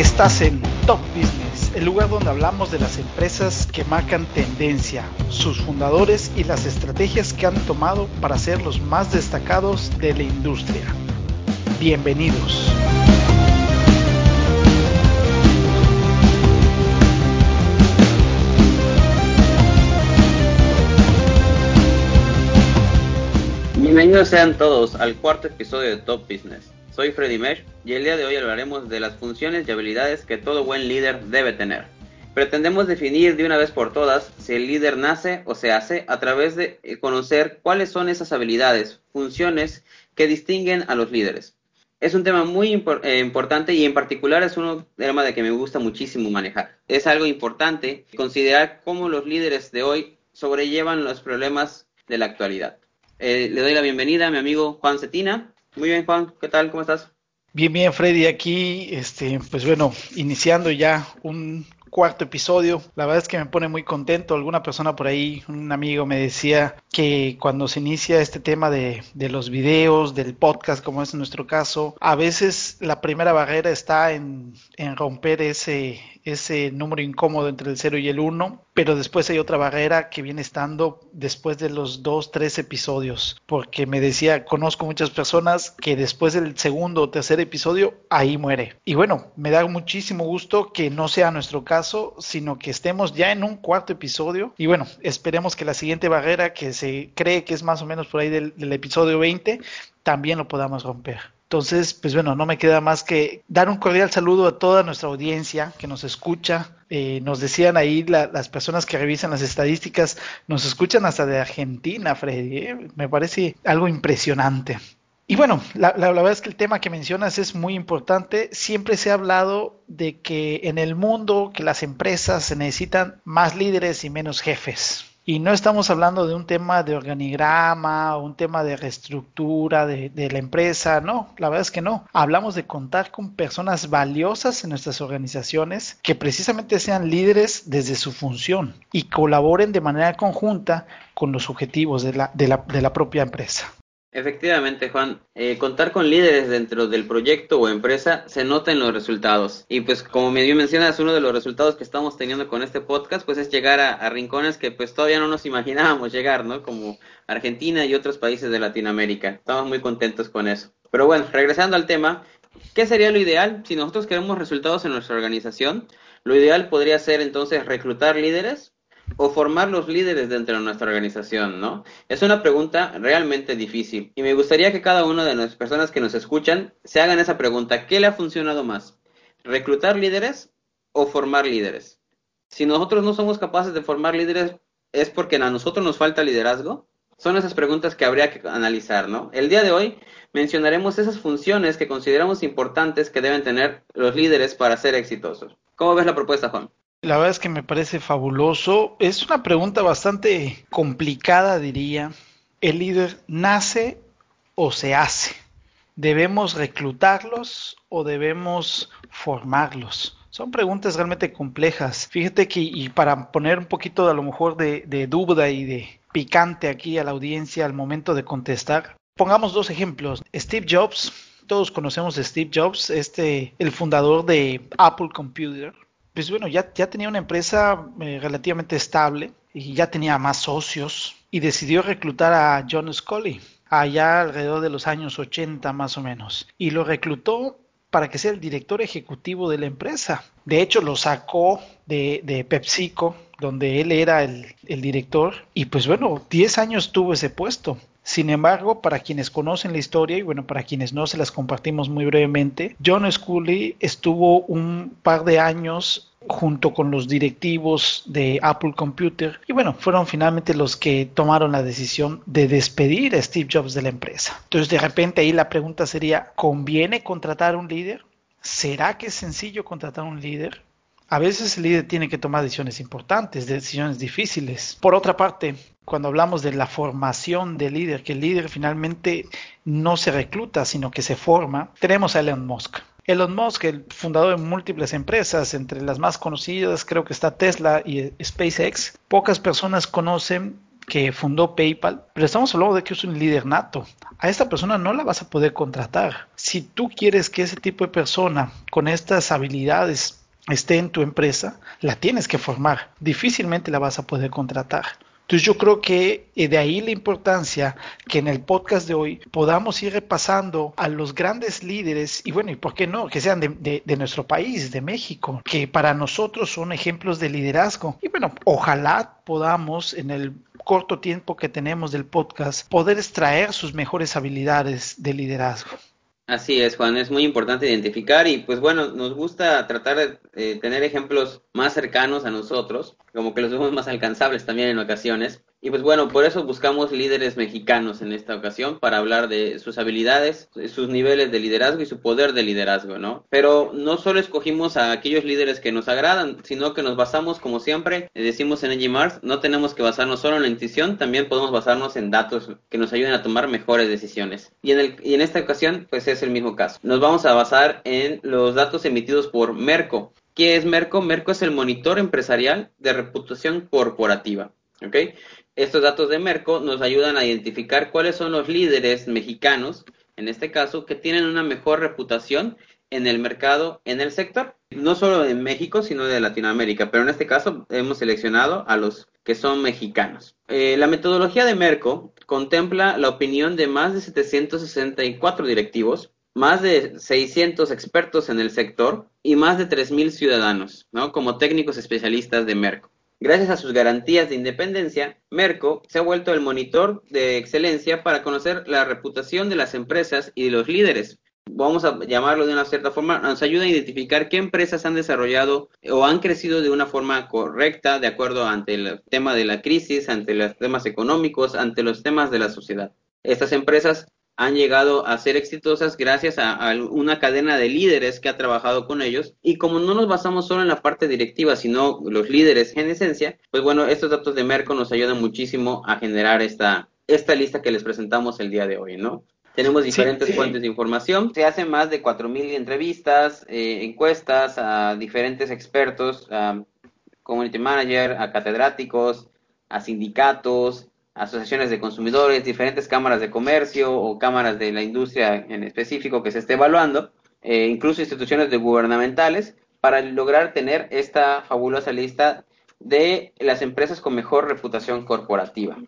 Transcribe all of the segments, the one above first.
Estás en Top Business, el lugar donde hablamos de las empresas que marcan tendencia, sus fundadores y las estrategias que han tomado para ser los más destacados de la industria. Bienvenidos. Bienvenidos sean todos al cuarto episodio de Top Business. Soy Freddy Mesh y el día de hoy hablaremos de las funciones y habilidades que todo buen líder debe tener. Pretendemos definir de una vez por todas si el líder nace o se hace a través de conocer cuáles son esas habilidades, funciones que distinguen a los líderes. Es un tema muy eh, importante y en particular es un tema de que me gusta muchísimo manejar. Es algo importante considerar cómo los líderes de hoy sobrellevan los problemas de la actualidad. Eh, le doy la bienvenida a mi amigo Juan Cetina. Muy bien, Juan, ¿qué tal? ¿Cómo estás? Bien, bien, Freddy, aquí, este, pues bueno, iniciando ya un cuarto episodio. La verdad es que me pone muy contento. Alguna persona por ahí, un amigo me decía que cuando se inicia este tema de, de los videos, del podcast, como es nuestro caso, a veces la primera barrera está en, en romper ese, ese número incómodo entre el 0 y el 1, pero después hay otra barrera que viene estando después de los dos, tres episodios, porque me decía, conozco muchas personas que después del segundo o tercer episodio, ahí muere. Y bueno, me da muchísimo gusto que no sea nuestro caso, sino que estemos ya en un cuarto episodio. Y bueno, esperemos que la siguiente barrera, que se cree que es más o menos por ahí del, del episodio 20, también lo podamos romper. Entonces, pues bueno, no me queda más que dar un cordial saludo a toda nuestra audiencia que nos escucha. Eh, nos decían ahí las personas que revisan las estadísticas, nos escuchan hasta de Argentina, Freddy. ¿eh? Me parece algo impresionante. Y bueno, la, la, verdad es que el tema que mencionas es muy importante. Siempre se ha hablado de que en el mundo, que las empresas se necesitan más líderes y menos jefes. Y no estamos hablando de un tema de organigrama un tema de reestructura de, de, la empresa, no, la verdad es que no. Hablamos de contar con personas valiosas en nuestras organizaciones que precisamente sean líderes desde su función y colaboren de manera conjunta con los objetivos de la, de la, de la propia empresa. Efectivamente, Juan, eh, contar con líderes dentro del proyecto o empresa se nota en los resultados. Y pues como me mencionas, uno de los resultados que estamos teniendo con este podcast, pues es llegar a, a, rincones que pues todavía no nos imaginábamos llegar, ¿no? Como Argentina y otros países de Latinoamérica. Estamos muy contentos con eso. Pero bueno, regresando al tema, ¿qué sería lo ideal si nosotros queremos resultados en nuestra organización? Lo ideal podría ser entonces reclutar líderes o formar los líderes dentro de nuestra organización, ¿no? Es una pregunta realmente difícil y me gustaría que cada una de las personas que nos escuchan se hagan esa pregunta, ¿qué le ha funcionado más? ¿Reclutar líderes o formar líderes? Si nosotros no somos capaces de formar líderes, ¿es porque a nosotros nos falta liderazgo? Son esas preguntas que habría que analizar, ¿no? El día de hoy mencionaremos esas funciones que consideramos importantes que deben tener los líderes para ser exitosos. ¿Cómo ves la propuesta, Juan? La verdad es que me parece fabuloso. Es una pregunta bastante complicada, diría. ¿El líder nace o se hace? ¿Debemos reclutarlos o debemos formarlos? Son preguntas realmente complejas. Fíjate que, y para poner un poquito a lo mejor de, de duda y de picante aquí a la audiencia al momento de contestar, pongamos dos ejemplos. Steve Jobs, todos conocemos a Steve Jobs, este, el fundador de Apple Computer pues bueno, ya, ya tenía una empresa eh, relativamente estable y ya tenía más socios y decidió reclutar a John Scully allá alrededor de los años 80 más o menos y lo reclutó para que sea el director ejecutivo de la empresa. De hecho, lo sacó de, de PepsiCo, donde él era el, el, director, y pues bueno, 10 años tuvo ese puesto. Sin embargo, para quienes conocen la historia y bueno, para quienes no se las compartimos muy brevemente, John Scully estuvo un par de años junto con los directivos de Apple Computer y bueno, fueron finalmente los que tomaron la decisión de despedir a Steve Jobs de la empresa. Entonces de repente ahí la pregunta sería, ¿conviene contratar un líder? ¿Será que es sencillo contratar un líder? A veces el líder tiene que tomar decisiones importantes, decisiones difíciles. Por otra parte, cuando hablamos de la formación del líder, que el líder finalmente no se recluta, sino que se forma, tenemos a Elon Musk. Elon Musk, el fundador de múltiples empresas, entre las más conocidas creo que está Tesla y SpaceX, pocas personas conocen que fundó PayPal, pero estamos hablando de que es un líder nato. A esta persona no la vas a poder contratar. Si tú quieres que ese tipo de persona con estas habilidades esté en tu empresa, la tienes que formar. Difícilmente la vas a poder contratar. Entonces yo creo que eh, de ahí la importancia que en el podcast de hoy podamos ir repasando a los grandes líderes y bueno, y por qué no, que sean de, de, nuestro país, de México, que para nosotros son ejemplos de liderazgo. Y bueno, ojalá podamos en el corto tiempo que tenemos del podcast poder extraer sus mejores habilidades de liderazgo. Así es, Juan, es muy importante identificar y pues bueno, nos gusta tratar de eh, tener ejemplos más cercanos a nosotros, como que los vemos más alcanzables también en ocasiones, y pues bueno, por eso buscamos líderes mexicanos en esta ocasión para hablar de sus habilidades, sus niveles de liderazgo y su poder de liderazgo, ¿no? Pero no solo escogimos a aquellos líderes que nos agradan, sino que nos basamos, como siempre, decimos en Mars, no tenemos que basarnos solo en la intuición, también podemos basarnos en datos que nos ayuden a tomar mejores decisiones. Y en, y en esta ocasión, pues es el mismo caso. Nos vamos a basar en los datos emitidos por Merco. ¿Qué es Merco? Merco es el monitor empresarial de reputación corporativa. Estos datos de Merco nos ayudan a identificar cuáles son los líderes mexicanos, en este caso, que tienen una mejor reputación en el mercado, en el sector, no solo en México, sino de Latinoamérica, pero en este caso hemos seleccionado a los que son mexicanos. Eh, la metodología de Merco contempla la opinión de más de 764 directivos, más de 600 expertos en el sector y más de 3.000 ciudadanos, ¿no? Como técnicos especialistas de Merco. Gracias a sus garantías de independencia, Merco se ha vuelto el monitor de excelencia para conocer la reputación de las empresas y de los líderes. Vamos a llamarlo de una cierta forma, nos ayuda a identificar qué empresas han desarrollado o han crecido de una forma correcta de acuerdo ante el tema de la crisis, ante los temas económicos, ante los temas de la sociedad. Estas empresas han llegado a ser exitosas gracias a, una cadena de líderes que ha trabajado con ellos. Y como no nos basamos solo en la parte directiva, sino los líderes en esencia, pues bueno, estos datos de Merco nos ayudan muchísimo a generar esta, esta lista que les presentamos el día de hoy, ¿no? Tenemos diferentes fuentes de información. Se hacen más de 4.000 entrevistas, eh, encuestas a diferentes expertos, a community manager, a catedráticos, a sindicatos, asociaciones de consumidores, diferentes cámaras de comercio o cámaras de la industria en específico que se esté evaluando, eh, incluso instituciones de gubernamentales, para lograr tener esta fabulosa lista de las empresas con mejor reputación corporativa.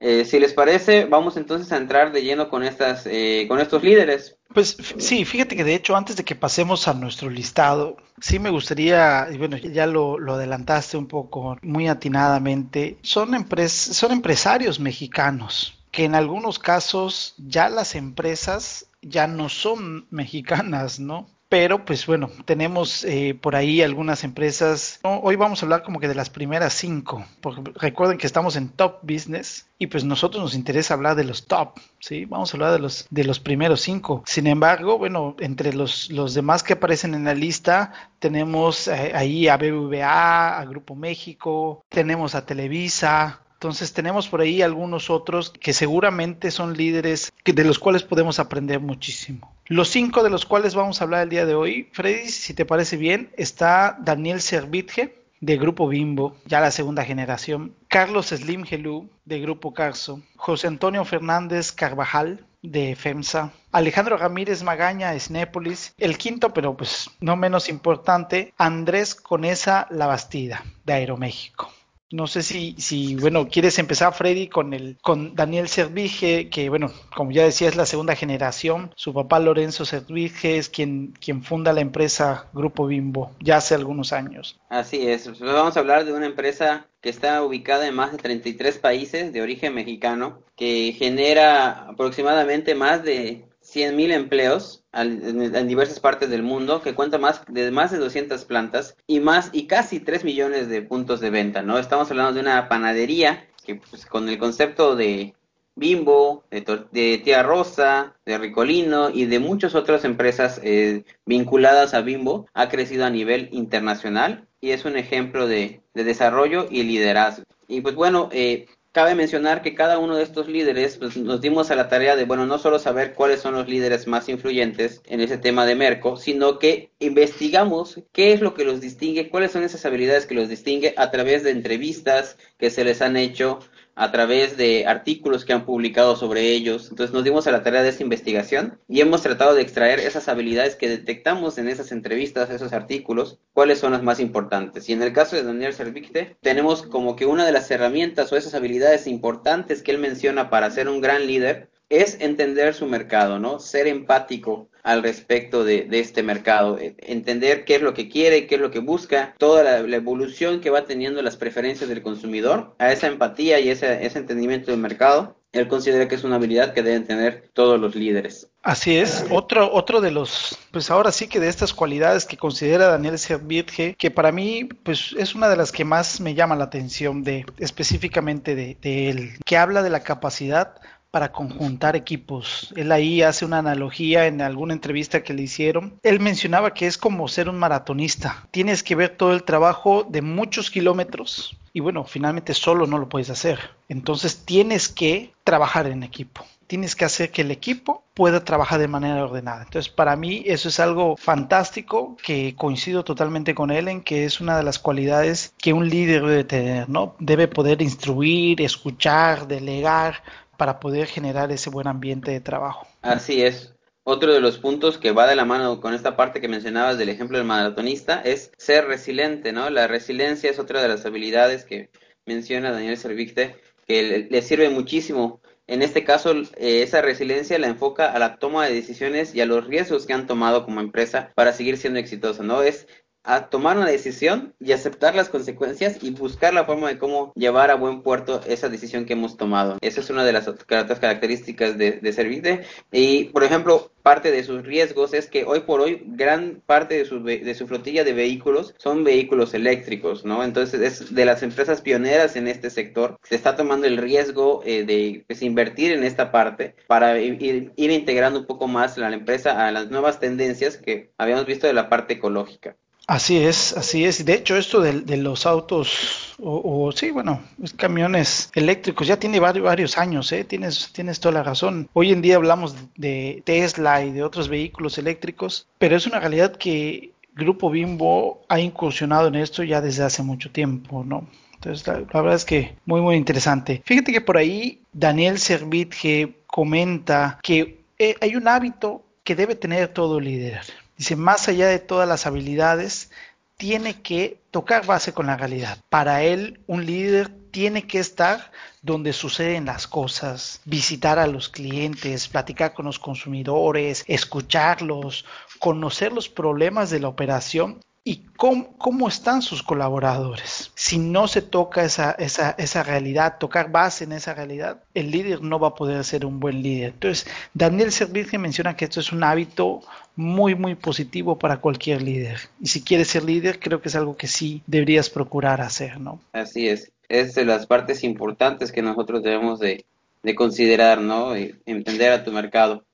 Eh, si les parece, vamos entonces a entrar de lleno con estas, eh, con estos líderes. Pues sí, fíjate que de hecho antes de que pasemos a nuestro listado, sí me gustaría, y bueno, ya lo, lo adelantaste un poco muy atinadamente, son, empres son empresarios mexicanos que en algunos casos ya las empresas ya no son mexicanas, ¿no? Pero pues bueno, tenemos eh, por ahí algunas empresas. Hoy vamos a hablar como que de las primeras cinco, porque recuerden que estamos en top business y pues nosotros nos interesa hablar de los top, ¿sí? Vamos a hablar de los, de los primeros cinco. Sin embargo, bueno, entre los, los demás que aparecen en la lista, tenemos eh, ahí a BBVA, a Grupo México, tenemos a Televisa, entonces tenemos por ahí algunos otros que seguramente son líderes de los cuales podemos aprender muchísimo. Los cinco de los cuales vamos a hablar el día de hoy, Freddy, si te parece bien, está Daniel Servitje de Grupo Bimbo, ya la segunda generación, Carlos Slim Gelú de Grupo Carso, José Antonio Fernández Carvajal de FEMSA, Alejandro Ramírez Magaña, Snépolis, el quinto, pero pues no menos importante, Andrés Conesa Labastida de Aeroméxico. No sé si, si, bueno, quieres empezar, Freddy, con el, con Daniel Servige, que bueno, como ya decía, es la segunda generación. Su papá Lorenzo Servige es quien, quien funda la empresa Grupo Bimbo, ya hace algunos años. Así es, vamos a hablar de una empresa que está ubicada en más de 33 países de origen mexicano, que genera aproximadamente más de 100.000 empleos en, diversas partes del mundo, que cuenta más de más de 200 plantas y más y casi 3 millones de puntos de venta, ¿no? Estamos hablando de una panadería que pues, con el concepto de Bimbo, de, Tía Rosa, de Ricolino y de muchas otras empresas eh, vinculadas a Bimbo, ha crecido a nivel internacional y es un ejemplo de, de desarrollo y liderazgo. Y pues bueno, eh, Cabe mencionar que cada uno de estos líderes pues, nos dimos a la tarea de, bueno, no solo saber cuáles son los líderes más influyentes en ese tema de Merco, sino que investigamos qué es lo que los distingue, cuáles son esas habilidades que los distingue a través de entrevistas que se les han hecho a través de artículos que han publicado sobre ellos. Entonces nos dimos a la tarea de esta investigación y hemos tratado de extraer esas habilidades que detectamos en esas entrevistas, esos artículos, cuáles son las más importantes. Y en el caso de Daniel Servicte, tenemos como que una de las herramientas o esas habilidades importantes que él menciona para ser un gran líder es entender su mercado, ¿no? Ser empático al respecto de, este mercado, e, entender qué es lo que quiere, qué es lo que busca, toda la, evolución que va teniendo las preferencias del consumidor, a esa empatía y ese, ese entendimiento del mercado, él considera que es una habilidad que deben tener todos los líderes. Así es, otro, otro de los, pues ahora sí que de estas cualidades que considera Daniel Servitje, que para mí, pues es una de las que más me llama la atención de, específicamente de, de él, que habla de la capacidad para conjuntar equipos. Él ahí hace una analogía en alguna entrevista que le hicieron. Él mencionaba que es como ser un maratonista. Tienes que ver todo el trabajo de muchos kilómetros y bueno, finalmente solo no lo puedes hacer. Entonces tienes que trabajar en equipo. Tienes que hacer que el equipo pueda trabajar de manera ordenada. Entonces, para mí eso es algo fantástico que coincido totalmente con él en que es una de las cualidades que un líder debe tener, ¿no? Debe poder instruir, escuchar, delegar, para poder generar ese buen ambiente de trabajo. Así es. Otro de los puntos que va de la mano con esta parte que mencionabas del ejemplo del maratonista es ser resiliente, ¿no? La resiliencia es otra de las habilidades que menciona Daniel Servicte, que le, sirve muchísimo. En este caso, eh, esa resiliencia la enfoca a la toma de decisiones y a los riesgos que han tomado como empresa para seguir siendo exitosa, ¿no? Es a tomar una decisión y aceptar las consecuencias y buscar la forma de cómo llevar a buen puerto esa decisión que hemos tomado. Esa es una de las otras características de, de Servite. Y, por ejemplo, parte de sus riesgos es que hoy por hoy gran parte de su, de su flotilla de vehículos son vehículos eléctricos, ¿no? Entonces es de las empresas pioneras en este sector. Se está tomando el riesgo eh, de pues, invertir en esta parte para ir, ir integrando un poco más la empresa a las nuevas tendencias que habíamos visto de la parte ecológica. Así es, así es. De hecho, esto de, los autos, o, sí, bueno, camiones eléctricos, ya tiene varios, años, ¿eh? tienes, tienes toda la razón. Hoy en día hablamos de Tesla y de otros vehículos eléctricos, pero es una realidad que Grupo Bimbo ha incursionado en esto ya desde hace mucho tiempo, ¿no? Entonces, la, verdad es que muy, muy interesante. Fíjate que por ahí Daniel Servitje comenta que eh, hay un hábito que debe tener todo líder Dice, más allá de todas las habilidades, tiene que tocar base con la realidad. Para él, un líder tiene que estar donde suceden las cosas, visitar a los clientes, platicar con los consumidores, escucharlos, conocer los problemas de la operación y cómo, están sus colaboradores. Si no se toca esa, esa, esa realidad, tocar base en esa realidad, el líder no va a poder ser un buen líder. Entonces, Daniel Servige menciona que esto es un hábito muy, muy positivo para cualquier líder. Y si quieres ser líder, creo que es algo que sí deberías procurar hacer, ¿no? Así es. Es de las partes importantes que nosotros debemos de, de considerar, ¿no? Y entender a tu mercado.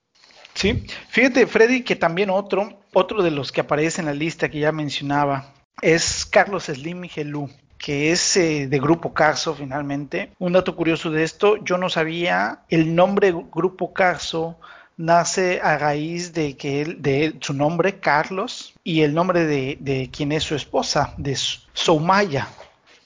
Sí, fíjate Freddy que también otro, otro de los que aparece en la lista que ya mencionaba es Carlos Slim Gelú que es eh, de Grupo Carso finalmente. Un dato curioso de esto, yo no sabía el nombre Grupo Carso nace a raíz de que él, de su nombre, Carlos, y el nombre de, de quien es su esposa, de Soumaya.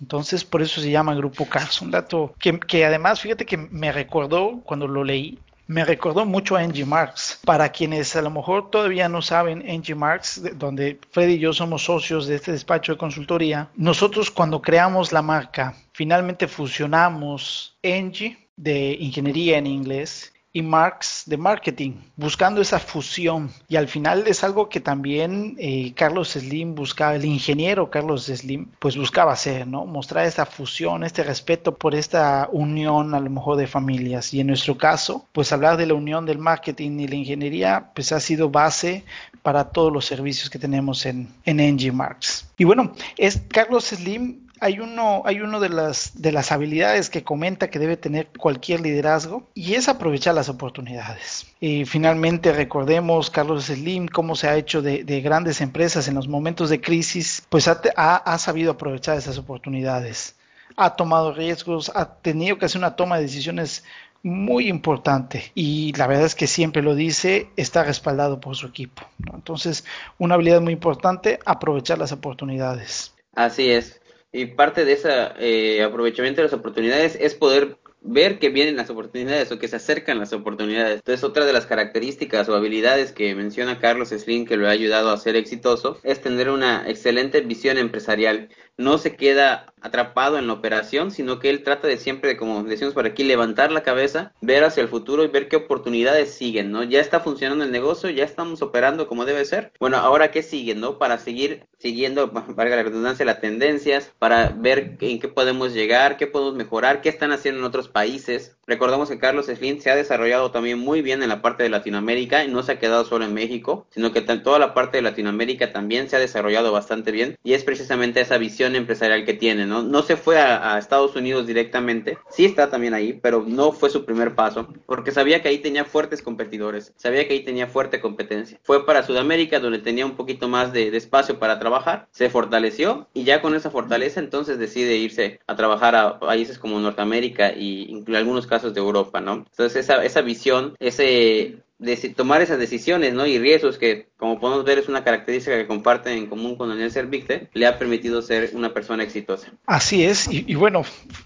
Entonces, por eso se llama Grupo Carso. Un dato que, que además, fíjate que me recordó cuando lo leí, me recordó mucho a Angie Marks. Para quienes a lo mejor todavía no saben, Angie Marks, donde Freddy y yo somos socios de este despacho de consultoría, nosotros cuando creamos la marca, finalmente fusionamos Angie de ingeniería en inglés y Marx de marketing, buscando esa fusión. Y al final es algo que también eh, Carlos Slim buscaba, el ingeniero Carlos Slim, pues buscaba hacer, ¿no? Mostrar esta fusión, este respeto por esta unión a lo mejor de familias. Y en nuestro caso, pues hablar de la unión del marketing y la ingeniería, pues ha sido base para todos los servicios que tenemos en, en NG Marx. Y bueno, es Carlos Slim hay uno, hay uno de las, de las habilidades que comenta que debe tener cualquier liderazgo y es aprovechar las oportunidades. Y finalmente recordemos, Carlos Slim, cómo se ha hecho de, grandes empresas en los momentos de crisis, pues ha, ha, sabido aprovechar esas oportunidades. Ha tomado riesgos, ha tenido que hacer una toma de decisiones muy importante y la verdad es que siempre lo dice, está respaldado por su equipo. Entonces, una habilidad muy importante, aprovechar las oportunidades. Así es. Y parte de ese eh, aprovechamiento de las oportunidades es poder ver que vienen las oportunidades o que se acercan las oportunidades. Entonces, otra de las características o habilidades que menciona Carlos Slim que lo ha ayudado a ser exitoso es tener una excelente visión empresarial. No se queda atrapado en la operación, sino que él trata de siempre, como decimos por aquí, levantar la cabeza, ver hacia el futuro y ver qué oportunidades siguen, ¿no? Ya está funcionando el negocio, ya estamos operando como debe ser. Bueno, ahora qué siguen, ¿no? Para seguir siguiendo, valga la redundancia, las tendencias, para ver en qué podemos llegar, qué podemos mejorar, qué están haciendo en otros países. Recordemos que Carlos Slim se ha desarrollado también muy bien en la parte de Latinoamérica y no se ha quedado solo en México, sino que toda la parte de Latinoamérica también se ha desarrollado bastante bien y es precisamente esa visión empresarial que tiene, ¿no? No se fue a, Estados Unidos directamente, sí está también ahí, pero no fue su primer paso, porque sabía que ahí tenía fuertes competidores, sabía que ahí tenía fuerte competencia. Fue para Sudamérica donde tenía un poquito más de, de espacio para trabajar se fortaleció y ya con esa fortaleza entonces decide irse a trabajar a países como Norteamérica y en algunos casos de Europa, ¿no? Entonces esa, esa visión, ese tomar esas decisiones ¿no? y riesgos que, como podemos ver, es una característica que comparten en común con Daniel Servicte, le ha permitido ser una persona exitosa. Así es, y, bueno,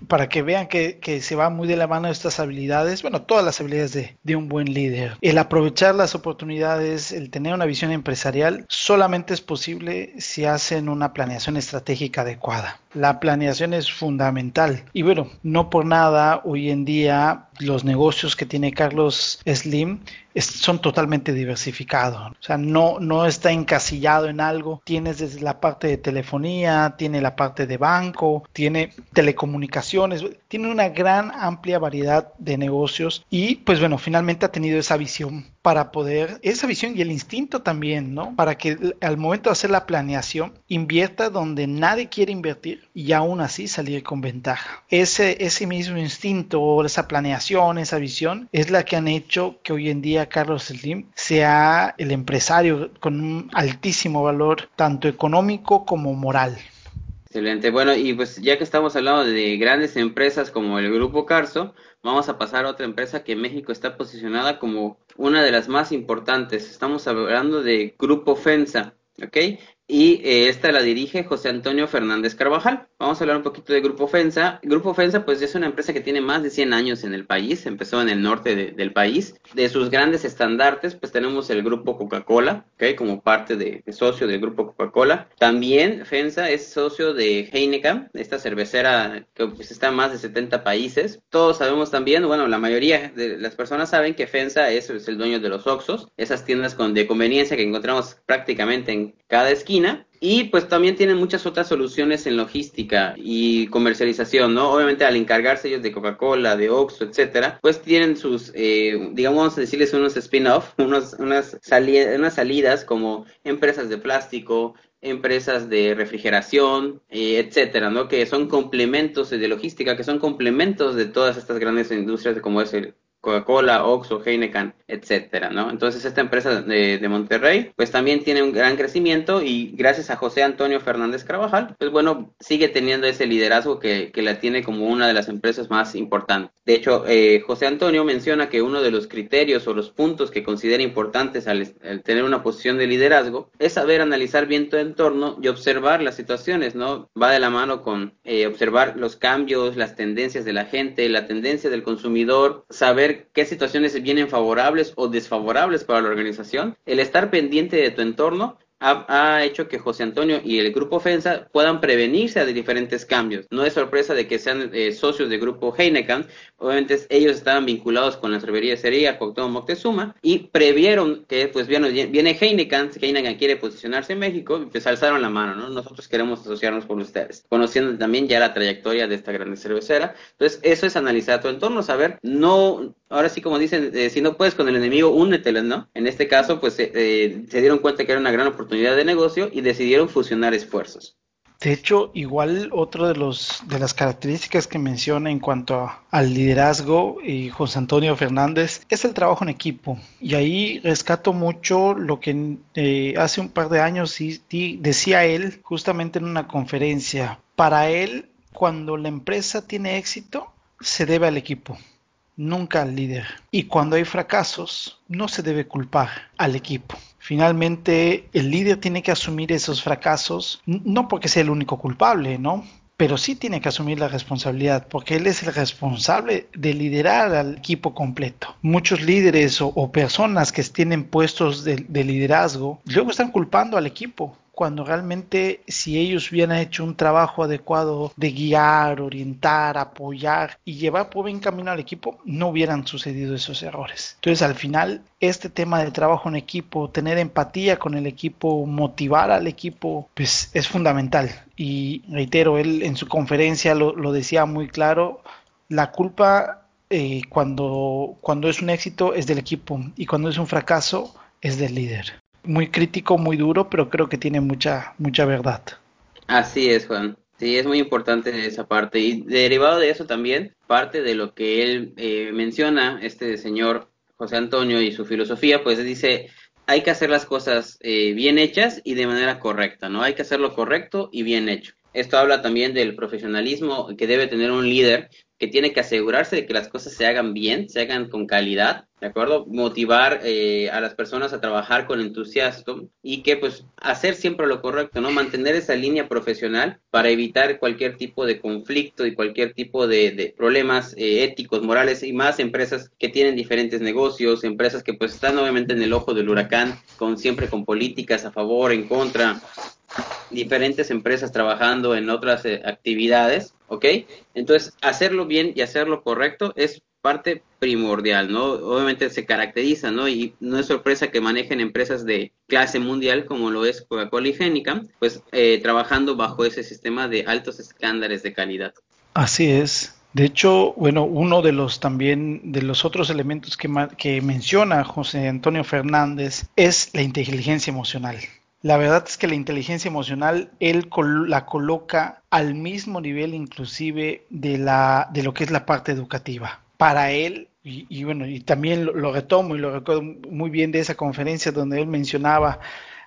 para que vean que, se va muy de la mano estas habilidades, bueno, todas las habilidades de, de, un buen líder, el aprovechar las oportunidades, el tener una visión empresarial, solamente es posible si hacen una planeación estratégica adecuada. La planeación es fundamental. Y bueno, no por nada hoy en día los negocios que tiene Carlos Slim son totalmente diversificados. O sea, no, no está encasillado en algo. Tienes desde la parte de telefonía, tiene la parte de banco, tiene telecomunicaciones, tiene una gran amplia variedad de negocios y pues bueno, finalmente ha tenido esa visión para poder, esa visión y el instinto también, ¿no? Para que al momento de hacer la planeación invierta donde nadie quiere invertir y aún así salir con ventaja. Ese, ese mismo instinto, esa planeación, esa visión es la que han hecho que hoy en día Carlos Slim sea el empresario con un altísimo valor tanto económico como moral. Excelente. Bueno, y pues ya que estamos hablando de grandes empresas como el Grupo Carso, vamos a pasar a otra empresa que México está posicionada como una de las más importantes. Estamos hablando de Grupo FENSA, ¿ok? Y eh, esta la dirige José Antonio Fernández Carvajal. Vamos a hablar un poquito de Grupo FENSA. Grupo FENSA pues es una empresa que tiene más de 100 años en el país, empezó en el norte del país. De sus grandes estandartes pues tenemos el Grupo Coca-Cola, ¿okay? como parte de, socio del Grupo Coca-Cola. También FENSA es socio de Heineken, esta cervecera que pues, está en más de 70 países. Todos sabemos también, bueno, la mayoría de las personas saben que FENSA es, es el dueño de los Oxos, esas tiendas con, de conveniencia que encontramos prácticamente en cada esquina y pues también tienen muchas otras soluciones en logística y comercialización, ¿no? Obviamente al encargarse ellos de Coca-Cola, de Oxxo, etcétera, pues tienen sus, eh, digamos, decirles unos spin-off, unas, unas salidas como empresas de plástico, empresas de refrigeración, eh, etcétera, ¿no? Que son complementos de logística, que son complementos de todas estas grandes industrias como es el Coca-Cola, Oxxo, Heineken, etcétera, ¿no? Entonces esta empresa de, Monterrey, pues también tiene un gran crecimiento y gracias a José Antonio Fernández Carvajal, pues bueno, sigue teniendo ese liderazgo que, que la tiene como una de las empresas más importantes. De hecho, eh, José Antonio menciona que uno de los criterios o los puntos que considera importantes al, tener una posición de liderazgo es saber analizar bien tu entorno y observar las situaciones, ¿no? Va de la mano con eh, observar los cambios, las tendencias de la gente, la tendencia del consumidor, saber qué situaciones vienen favorables o desfavorables para la organización, el estar pendiente de tu entorno ha, hecho que José Antonio y el grupo FENSA puedan prevenirse de diferentes cambios. No es sorpresa de que sean eh, socios del grupo Heineken, obviamente ellos estaban vinculados con la cervecería Cuauhtémoc Moctezuma y previeron que pues viene, viene Heineken, Heineken quiere posicionarse en México pues alzaron la mano, ¿no? Nosotros queremos asociarnos con ustedes, conociendo también ya la trayectoria de esta gran cervecera. Entonces, eso es analizar tu entorno, saber, no, ahora sí como dicen, eh, si no puedes con el enemigo, úneteles, ¿no? En este caso, pues eh, se dieron cuenta que era una gran oportunidad de negocio y decidieron fusionar esfuerzos. De hecho, igual otro de las características que menciona en cuanto al liderazgo y José Antonio Fernández es el trabajo en equipo. Y ahí rescato mucho lo que eh, hace un par de años decía él justamente en una conferencia. Para él, cuando la empresa tiene éxito, se debe al equipo nunca al líder. Y cuando hay fracasos, no se debe culpar al equipo. Finalmente, el líder tiene que asumir esos fracasos, no porque sea el único culpable, ¿no? pero sí tiene que asumir la responsabilidad, porque él es el responsable de liderar al equipo completo. Muchos líderes o, personas que tienen puestos de, de liderazgo luego están culpando al equipo cuando realmente si ellos hubieran hecho un trabajo adecuado de guiar, orientar, apoyar y llevar por buen camino al equipo, no hubieran sucedido esos errores. Entonces al final este tema del trabajo en equipo, tener empatía con el equipo, motivar al equipo, pues es fundamental. Y reitero, él en su conferencia lo, decía muy claro, la culpa eh, cuando, cuando es un éxito es del equipo y cuando es un fracaso es del líder muy crítico, muy duro, pero creo que tiene mucha, mucha verdad. Así es, Juan. Sí, es muy importante esa parte. Y derivado de eso también, parte de lo que él eh, menciona, este señor José Antonio y su filosofía, pues dice, hay que hacer las cosas eh, bien hechas y de manera correcta, ¿no? Hay que hacerlo correcto y bien hecho. Esto habla también del profesionalismo que debe tener un líder que tiene que asegurarse de que las cosas se hagan bien, se hagan con calidad, ¿de acuerdo? Motivar eh, a las personas a trabajar con entusiasmo y que pues hacer siempre lo correcto, ¿no? Mantener esa línea profesional para evitar cualquier tipo de conflicto y cualquier tipo de, problemas eh, éticos, morales y más empresas que tienen diferentes negocios, empresas que pues están obviamente en el ojo del huracán, con siempre con políticas a favor, en contra, diferentes empresas trabajando en otras eh, actividades, ¿ok? Entonces, hacerlo bien y hacerlo correcto es parte primordial, ¿no? Obviamente se caracteriza, ¿no? Y no es sorpresa que manejen empresas de clase mundial como lo es Coca-Cola y pues eh, trabajando bajo ese sistema de altos estándares de calidad. Así es. De hecho, bueno, uno de los también de los otros elementos que, que menciona José Antonio Fernández es la inteligencia emocional. La verdad es que la inteligencia emocional él la coloca al mismo nivel inclusive de, la, de lo que es la parte educativa. Para él, y, bueno, y también lo, retomo y lo recuerdo muy bien de esa conferencia donde él mencionaba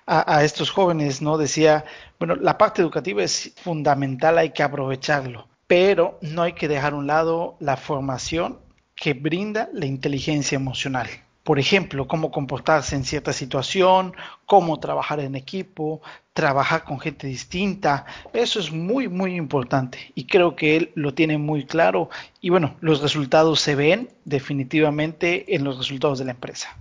a, a estos jóvenes, ¿no? Decía, bueno, la parte educativa es fundamental, hay que aprovecharlo, pero no hay que dejar a un lado la formación que brinda la inteligencia emocional por ejemplo, cómo comportarse en cierta situación, cómo trabajar en equipo, trabajar con gente distinta. Eso es muy, muy importante y creo que él lo tiene muy claro y bueno, los resultados se ven definitivamente en los resultados de la empresa.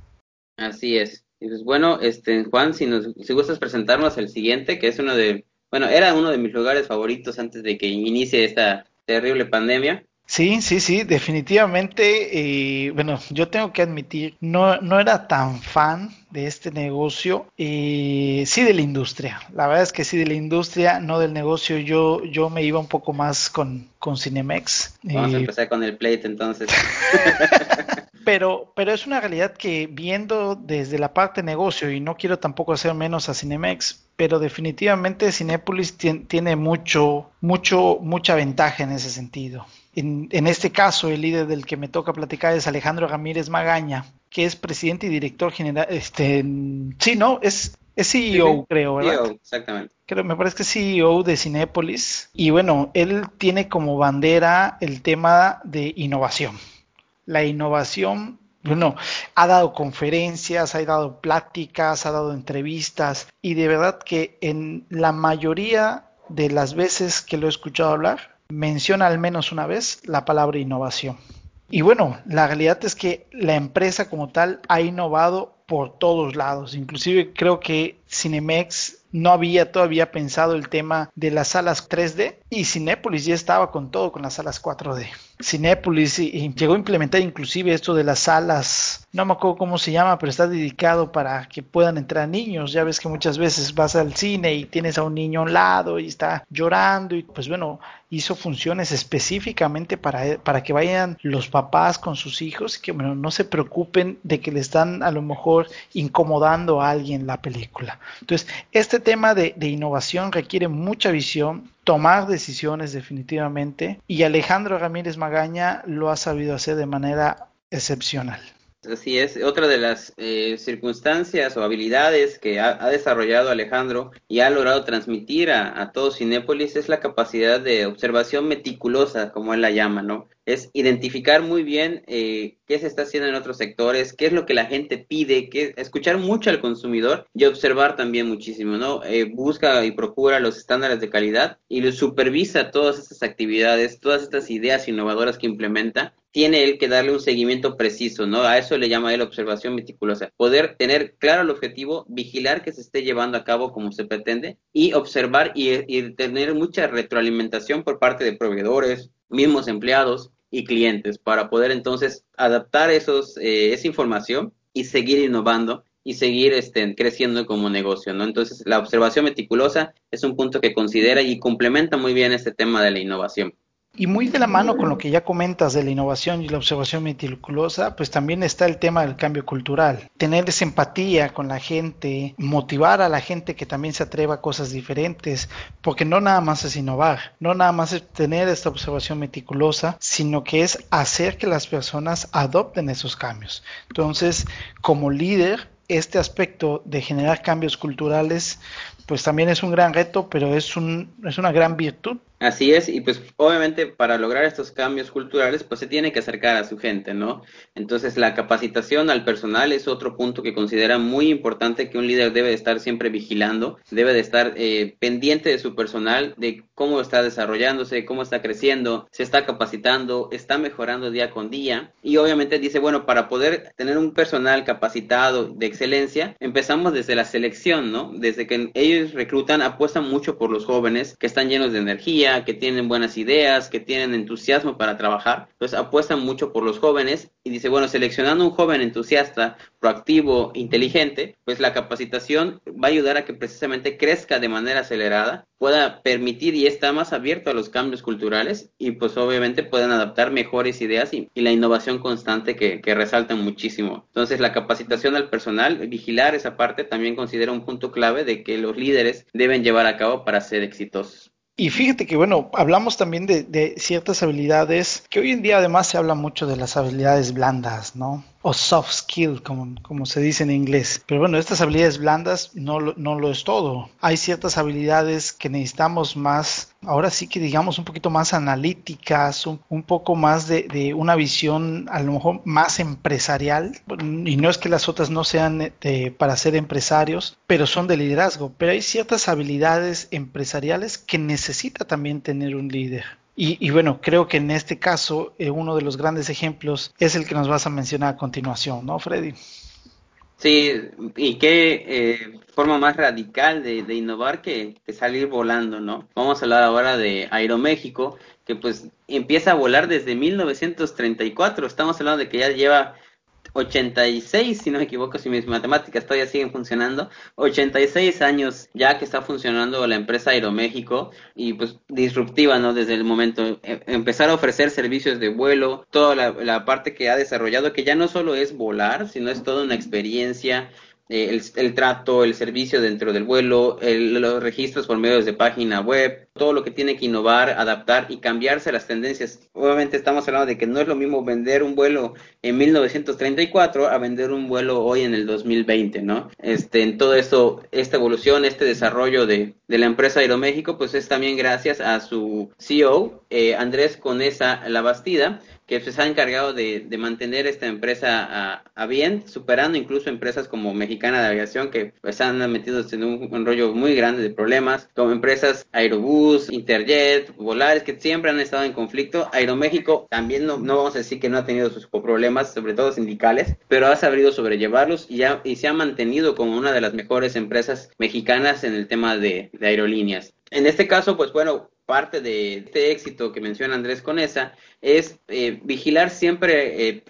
Así es. Y pues bueno, este Juan, si nos si gustas presentarnos el siguiente, que es uno de, bueno, era uno de mis lugares favoritos antes de que inicie esta terrible pandemia. Sí, sí, sí, definitivamente. Eh, bueno, yo tengo que admitir, no, no era tan fan de este negocio, eh, sí de la industria. La verdad es que sí de la industria, no del negocio. Yo, yo me iba un poco más con, con Cinemex. Vamos a eh, empezar con el plate entonces. pero, pero es una realidad que viendo desde la parte negocio, y no quiero tampoco hacer menos a Cinemex, pero definitivamente Cinepolis tiene mucho, mucho, mucha ventaja en ese sentido. En, este caso, el líder del que me toca platicar es Alejandro Ramírez Magaña, que es presidente y director general. Este, sí, no, es, es CEO, creo, ¿verdad? CEO, exactamente. Creo, me parece que es CEO de Cinépolis. Y bueno, él tiene como bandera el tema de innovación. La innovación bueno, ha dado conferencias, ha dado pláticas, ha dado entrevistas y de verdad que en la mayoría de las veces que lo he escuchado hablar, menciona al menos una vez la palabra innovación. Y bueno, la realidad es que la empresa como tal ha innovado por todos lados. Inclusive creo que Cinemex no había todavía pensado el tema de las salas 3D y Cinepolis ya estaba con todo con las salas 4D. Cinepolis llegó a implementar inclusive esto de las salas, no me acuerdo cómo se llama, pero está dedicado para que puedan entrar niños. Ya ves que muchas veces vas al cine y tienes a un niño a un lado y está llorando y pues bueno, hizo funciones específicamente para, para que vayan los papás con sus hijos y que bueno, no se preocupen de que le están a lo mejor incomodando a alguien la película. Entonces, este tema de, de innovación requiere mucha visión, tomar decisiones definitivamente y Alejandro Ramírez Magaña lo ha sabido hacer de manera excepcional. Así es, otra de las eh, circunstancias o habilidades que ha, desarrollado Alejandro y ha logrado transmitir a, a todo Cinépolis es la capacidad de observación meticulosa, como él la llama, ¿no? Es identificar muy bien eh, qué se está haciendo en otros sectores, qué es lo que la gente pide, escuchar mucho al consumidor y observar también muchísimo, ¿no? Eh, busca y procura los estándares de calidad y supervisa todas estas actividades, todas estas ideas innovadoras que implementa tiene él que darle un seguimiento preciso, ¿no? A eso le llama él observación meticulosa. Poder tener claro el objetivo, vigilar que se esté llevando a cabo como se pretende y observar y, tener mucha retroalimentación por parte de proveedores, mismos empleados y clientes para poder entonces adaptar esos, eh, esa información y seguir innovando y seguir este, creciendo como negocio, ¿no? Entonces, la observación meticulosa es un punto que considera y complementa muy bien este tema de la innovación. Y muy de la mano con lo que ya comentas de la innovación y la observación meticulosa, pues también está el tema del cambio cultural. Tener esa empatía con la gente, motivar a la gente que también se atreva a cosas diferentes, porque no nada más es innovar, no nada más es tener esta observación meticulosa, sino que es hacer que las personas adopten esos cambios. Entonces, como líder, este aspecto de generar cambios culturales, pues también es un gran reto, pero es, un, es una gran virtud Así es, y pues obviamente para lograr estos cambios culturales, pues se tiene que acercar a su gente, ¿no? Entonces la capacitación al personal es otro punto que considera muy importante que un líder debe de estar siempre vigilando, debe de estar eh, pendiente de su personal, de cómo está desarrollándose, cómo está creciendo, se está capacitando, está mejorando día con día, y obviamente dice, bueno, para poder tener un personal capacitado de excelencia, empezamos desde la selección, ¿no? Desde que ellos reclutan, apuestan mucho por los jóvenes que están llenos de energía, que tienen buenas ideas, que tienen entusiasmo para trabajar, pues apuestan mucho por los jóvenes y dice, bueno, seleccionando un joven entusiasta, proactivo, inteligente, pues la capacitación va a ayudar a que precisamente crezca de manera acelerada, pueda permitir y está más abierto a los cambios culturales y pues obviamente puedan adaptar mejores ideas y, la innovación constante que, resaltan muchísimo. Entonces la capacitación al personal, vigilar esa parte también considera un punto clave de que los líderes deben llevar a cabo para ser exitosos. Y fíjate que, bueno, hablamos también de, ciertas habilidades que hoy en día además se habla mucho de las habilidades blandas, ¿no? O soft skill, como, como se dice en inglés. Pero bueno, estas habilidades blandas no, no lo es todo. Hay ciertas habilidades que necesitamos más, ahora sí que digamos un poquito más analíticas, un, poco más de, de, una visión a lo mejor más empresarial. Y no es que las otras no sean para ser empresarios, pero son de liderazgo. Pero hay ciertas habilidades empresariales que necesita también tener un líder. Y, bueno, creo que en este caso eh, uno de los grandes ejemplos es el que nos vas a mencionar a continuación, ¿no, Freddy? Sí, y qué eh, forma más radical de, innovar que, que, salir volando, ¿no? Vamos a hablar ahora de Aeroméxico, que pues empieza a volar desde 1934. Estamos hablando de que ya lleva 86, si no me equivoco, si mis matemáticas todavía siguen funcionando, 86 años ya que está funcionando la empresa Aeroméxico y pues disruptiva, ¿no? Desde el momento, eh, empezar a ofrecer servicios de vuelo, toda la, la parte que ha desarrollado, que ya no solo es volar, sino es toda una experiencia, eh, el, trato, el servicio dentro del vuelo, los registros por medios de página web, todo lo que tiene que innovar, adaptar y cambiarse las tendencias. Obviamente estamos hablando de que no es lo mismo vender un vuelo en 1934 a vender un vuelo hoy en el 2020, ¿no? Este, en todo esto, esta evolución, este desarrollo de, de la empresa Aeroméxico, pues es también gracias a su CEO, eh, Andrés Conesa Labastida, que se ha encargado de, mantener esta empresa a, bien, superando incluso empresas como Mexicana de Aviación, que pues han metido en un, rollo muy grande de problemas, como empresas Aerobús, Interjet, Volares, que siempre han estado en conflicto. Aeroméxico también no, no vamos a decir que no ha tenido sus problemas, sobre todo sindicales, pero ha sabido sobrellevarlos y, ya, y se ha mantenido como una de las mejores empresas mexicanas en el tema de, de aerolíneas. En este caso, pues bueno, parte de este éxito que menciona Andrés Conesa es eh, vigilar siempre eh,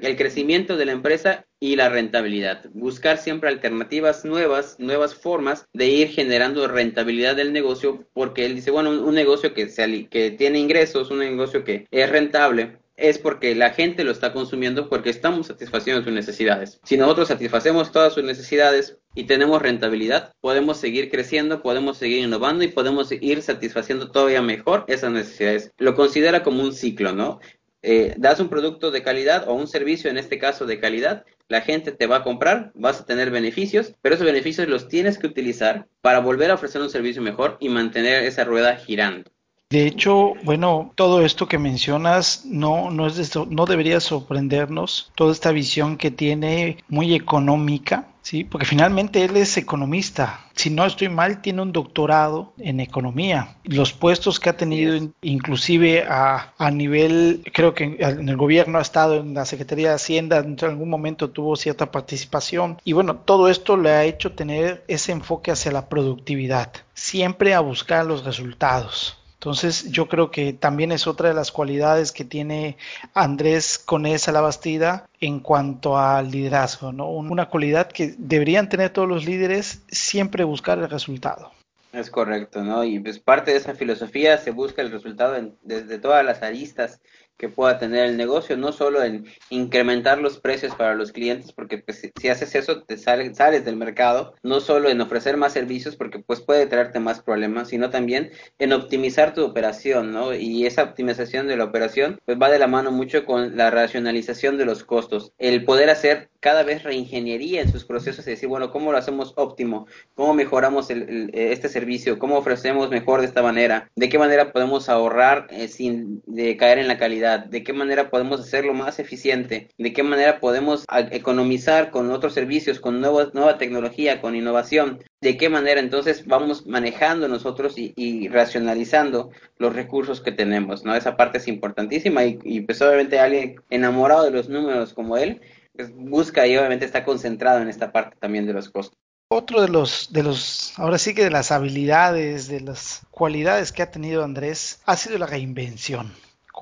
el crecimiento de la empresa y la rentabilidad. Buscar siempre alternativas nuevas, nuevas formas de ir generando rentabilidad del negocio, porque él dice, bueno, un, negocio que, que tiene ingresos, un negocio que es rentable, es porque la gente lo está consumiendo porque estamos satisfaciendo sus necesidades. Si nosotros satisfacemos todas sus necesidades y tenemos rentabilidad, podemos seguir creciendo, podemos seguir innovando y podemos ir satisfaciendo todavía mejor esas necesidades. Lo considera como un ciclo, ¿no? eh, das un producto de calidad o un servicio, en este caso de calidad, la gente te va a comprar, vas a tener beneficios, pero esos beneficios los tienes que utilizar para volver a ofrecer un servicio mejor y mantener esa rueda girando. De hecho, bueno, todo esto que mencionas no, no, es de, no debería sorprendernos, toda esta visión que tiene muy económica, ¿sí? Porque finalmente él es economista. Si no estoy mal, tiene un doctorado en economía. Los puestos que ha tenido, inclusive a, a, nivel, creo que en el gobierno ha estado en la Secretaría de Hacienda, en algún momento tuvo cierta participación. Y bueno, todo esto le ha hecho tener ese enfoque hacia la productividad, siempre a buscar los resultados. Entonces yo creo que también es otra de las cualidades que tiene Andrés con esa la Bastida en cuanto al liderazgo, ¿no? Una cualidad que deberían tener todos los líderes, siempre buscar el resultado. Es correcto, ¿no? Y pues parte de esa filosofía se busca el resultado desde todas las aristas que pueda tener el negocio, no solo en incrementar los precios para los clientes, porque pues, si, haces eso te sales, sales del mercado, no solo en ofrecer más servicios, porque pues puede traerte más problemas, sino también en optimizar tu operación, ¿no? Y esa optimización de la operación pues va de la mano mucho con la racionalización de los costos, el poder hacer cada vez reingeniería en sus procesos y decir, bueno, ¿cómo lo hacemos óptimo? ¿Cómo mejoramos el, este servicio? ¿Cómo ofrecemos mejor de esta manera? ¿De qué manera podemos ahorrar eh, sin de caer en la calidad? De qué manera podemos hacerlo más eficiente, de qué manera podemos economizar con otros servicios, con nueva tecnología, con innovación, de qué manera entonces vamos manejando nosotros y, racionalizando los recursos que tenemos, ¿no? Esa parte es importantísima y, pues obviamente alguien enamorado de los números como él, pues busca y obviamente está concentrado en esta parte también de los costos. Otro de los, de los, ahora sí que de las habilidades, de las cualidades que ha tenido Andrés, ha sido la reinvención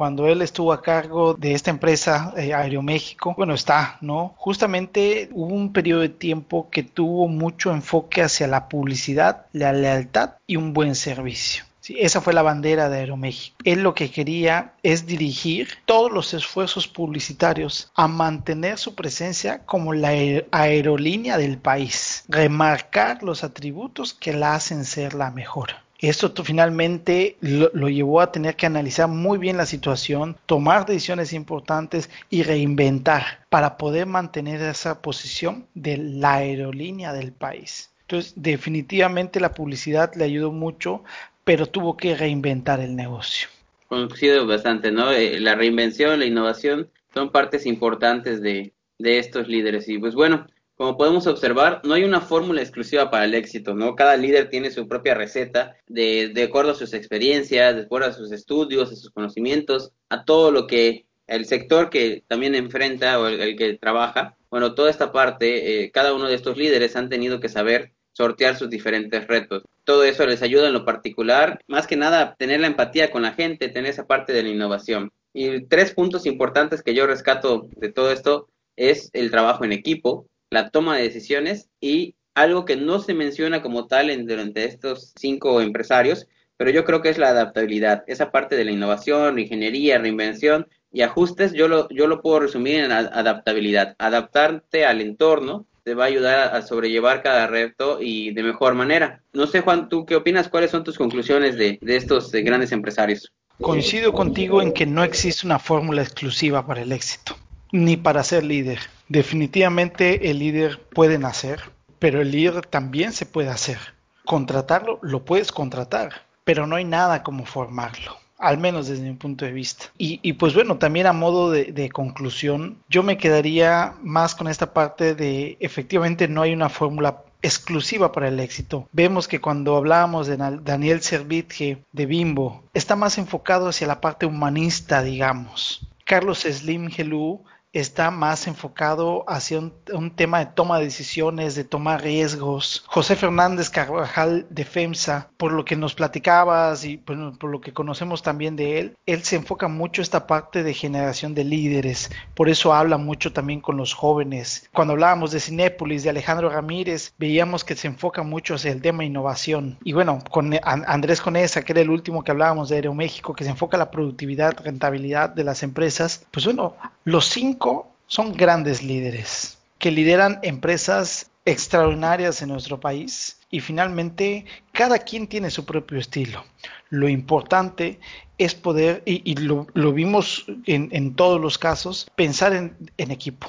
cuando él estuvo a cargo de esta empresa eh, Aeroméxico, bueno, está, ¿no? Justamente hubo un periodo de tiempo que tuvo mucho enfoque hacia la publicidad, la lealtad y un buen servicio. Sí, esa fue la bandera de Aeroméxico. Él lo que quería es dirigir todos los esfuerzos publicitarios a mantener su presencia como la aerolínea del país, remarcar los atributos que la hacen ser la mejor. Esto finalmente lo, llevó a tener que analizar muy bien la situación, tomar decisiones importantes y reinventar para poder mantener esa posición de la aerolínea del país. Entonces, definitivamente la publicidad le ayudó mucho, pero tuvo que reinventar el negocio. Coincido bastante, ¿no? Eh, la reinvención, la innovación son partes importantes de, de estos líderes. Y pues bueno, como podemos observar, no hay una fórmula exclusiva para el éxito, ¿no? Cada líder tiene su propia receta de, de acuerdo a sus experiencias, de acuerdo a sus estudios, a sus conocimientos, a todo lo que el sector que también enfrenta o el, que trabaja. Bueno, toda esta parte, eh, cada uno de estos líderes han tenido que saber sortear sus diferentes retos. Todo eso les ayuda en lo particular, más que nada, tener la empatía con la gente, tener esa parte de la innovación. Y tres puntos importantes que yo rescato de todo esto es el trabajo en equipo, la toma de decisiones y algo que no se menciona como tal en, durante estos cinco empresarios, pero yo creo que es la adaptabilidad, esa parte de la innovación, ingeniería, reinvención y ajustes, yo lo, yo lo puedo resumir en adaptabilidad. Adaptarte al entorno te va a ayudar a sobrellevar cada reto y de mejor manera. No sé, Juan, ¿tú qué opinas? ¿Cuáles son tus conclusiones de, de estos grandes empresarios? Coincido contigo en que no existe una fórmula exclusiva para el éxito ni para ser líder. Definitivamente el líder puede nacer, pero el líder también se puede hacer. Contratarlo, lo puedes contratar, pero no hay nada como formarlo al menos desde mi punto de vista. Y, pues bueno, también a modo de, conclusión, yo me quedaría más con esta parte de efectivamente no hay una fórmula exclusiva para el éxito. Vemos que cuando hablábamos de Daniel Servitje de Bimbo, está más enfocado hacia la parte humanista, digamos. Carlos Slim Helú está más enfocado hacia un, tema de toma de decisiones, de tomar riesgos. José Fernández Carvajal de FEMSA, por lo que nos platicabas y por, lo que conocemos también de él, él se enfoca mucho esta parte de generación de líderes, por eso habla mucho también con los jóvenes. Cuando hablábamos de Cinépolis, de Alejandro Ramírez, veíamos que se enfoca mucho hacia el tema innovación. Y bueno, con Andrés Conesa, que era el último que hablábamos de Aeroméxico, que se enfoca la productividad, rentabilidad de las empresas, pues bueno, los cinco son grandes líderes que lideran empresas extraordinarias en nuestro país y finalmente cada quien tiene su propio estilo. Lo importante es poder, y, lo, vimos en, todos los casos, pensar en, equipo,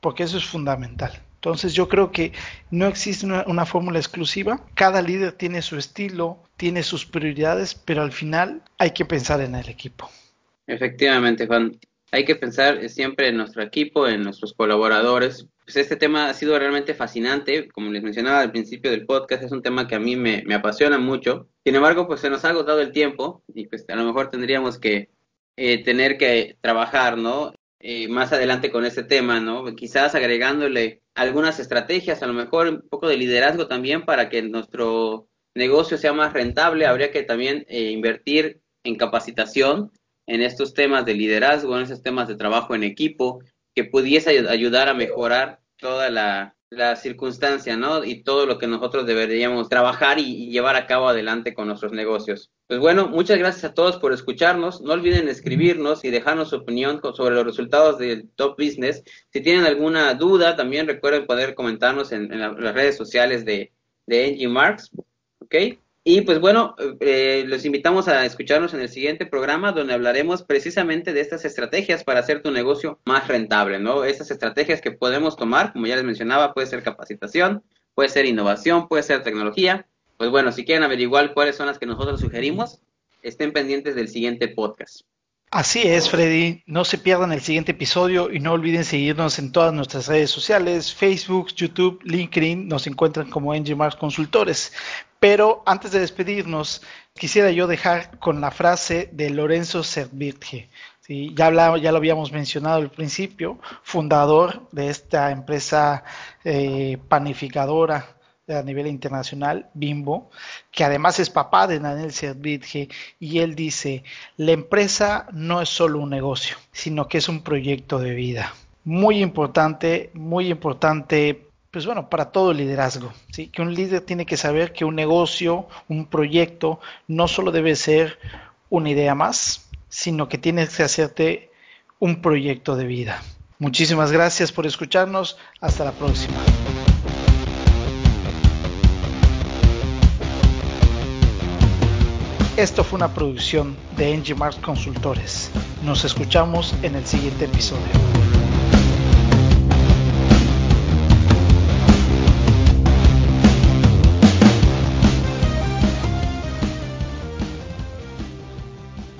porque eso es fundamental. Entonces yo creo que no existe una, una fórmula exclusiva, cada líder tiene su estilo, tiene sus prioridades, pero al final hay que pensar en el equipo. Efectivamente, Juan hay que pensar siempre en nuestro equipo, en nuestros colaboradores. Pues este tema ha sido realmente fascinante, como les mencionaba al principio del podcast, es un tema que a mí me, apasiona mucho. Sin embargo, pues se nos ha agotado el tiempo y pues a lo mejor tendríamos que eh, tener que trabajar, ¿no? Eh, más adelante con este tema, ¿no? Quizás agregándole algunas estrategias, a lo mejor un poco de liderazgo también para que nuestro negocio sea más rentable. Habría que también eh, invertir en capacitación en estos temas de liderazgo, en estos temas de trabajo en equipo, que pudiese ayudar a mejorar toda la, circunstancia, ¿no? Y todo lo que nosotros deberíamos trabajar y, llevar a cabo adelante con nuestros negocios. Pues bueno, muchas gracias a todos por escucharnos. No olviden escribirnos y dejarnos su opinión sobre los resultados del Top Business. Si tienen alguna duda, también recuerden poder comentarnos en, las redes sociales de, de Marks. ¿Ok? Y pues bueno, eh, los invitamos a escucharnos en el siguiente programa donde hablaremos precisamente de estas estrategias para hacer tu negocio más rentable, ¿no? Estas estrategias que podemos tomar, como ya les mencionaba, puede ser capacitación, puede ser innovación, puede ser tecnología. Pues bueno, si quieren averiguar cuáles son las que nosotros sugerimos, estén pendientes del siguiente podcast. Así es, Freddy. No se pierdan el siguiente episodio y no olviden seguirnos en todas nuestras redes sociales, Facebook, YouTube, LinkedIn. Nos encuentran como NG Consultores. Pero antes de despedirnos, quisiera yo dejar con la frase de Lorenzo Servirge. Ya, ya lo habíamos mencionado al principio, fundador de esta empresa eh, panificadora a nivel internacional, Bimbo, que además es papá de Daniel Servitje, y él dice, la empresa no es solo un negocio, sino que es un proyecto de vida. Muy importante, muy importante, pues bueno, para todo liderazgo, ¿sí? que un líder tiene que saber que un negocio, un proyecto, no solo debe ser una idea más, sino que tiene que hacerte un proyecto de vida. Muchísimas gracias por escucharnos. Hasta la próxima. Esto fue una producción de NG Consultores. Nos escuchamos en el siguiente episodio.